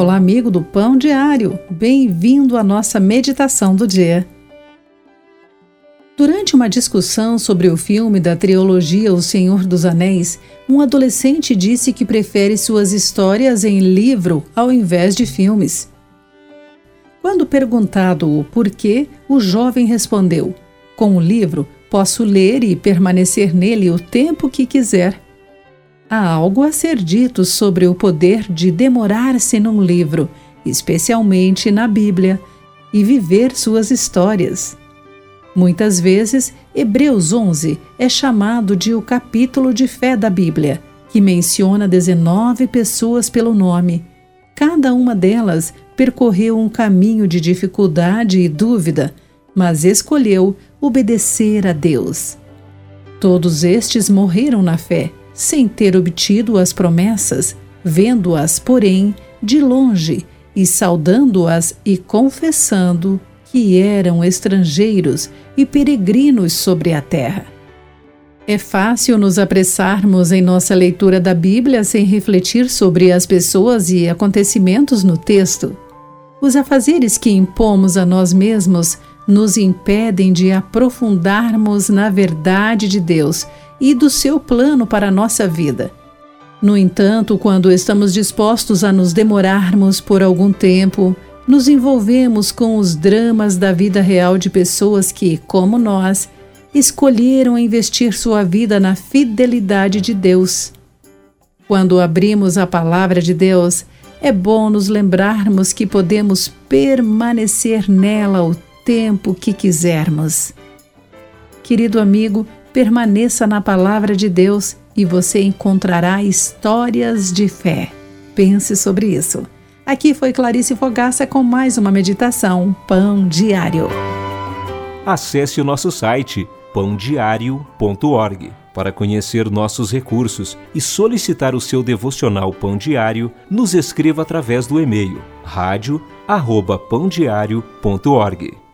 Olá, amigo do Pão Diário. Bem-vindo à nossa meditação do dia. Durante uma discussão sobre o filme da trilogia O Senhor dos Anéis, um adolescente disse que prefere suas histórias em livro ao invés de filmes. Quando perguntado o porquê, o jovem respondeu: Com o livro, posso ler e permanecer nele o tempo que quiser. Há algo a ser dito sobre o poder de demorar-se num livro, especialmente na Bíblia, e viver suas histórias. Muitas vezes, Hebreus 11 é chamado de o capítulo de fé da Bíblia, que menciona 19 pessoas pelo nome. Cada uma delas percorreu um caminho de dificuldade e dúvida, mas escolheu obedecer a Deus. Todos estes morreram na fé sem ter obtido as promessas, vendo-as, porém, de longe e saudando-as e confessando que eram estrangeiros e peregrinos sobre a terra. É fácil nos apressarmos em nossa leitura da Bíblia sem refletir sobre as pessoas e acontecimentos no texto. Os afazeres que impomos a nós mesmos nos impedem de aprofundarmos na verdade de Deus e do seu plano para a nossa vida. No entanto, quando estamos dispostos a nos demorarmos por algum tempo, nos envolvemos com os dramas da vida real de pessoas que, como nós, escolheram investir sua vida na fidelidade de Deus. Quando abrimos a palavra de Deus, é bom nos lembrarmos que podemos permanecer nela o tempo que quisermos. Querido amigo, Permaneça na palavra de Deus e você encontrará histórias de fé. Pense sobre isso. Aqui foi Clarice Fogaça com mais uma meditação Pão Diário. Acesse o nosso site pãodiario.org para conhecer nossos recursos e solicitar o seu devocional Pão Diário, nos escreva através do e-mail rádio@pãodiario.org.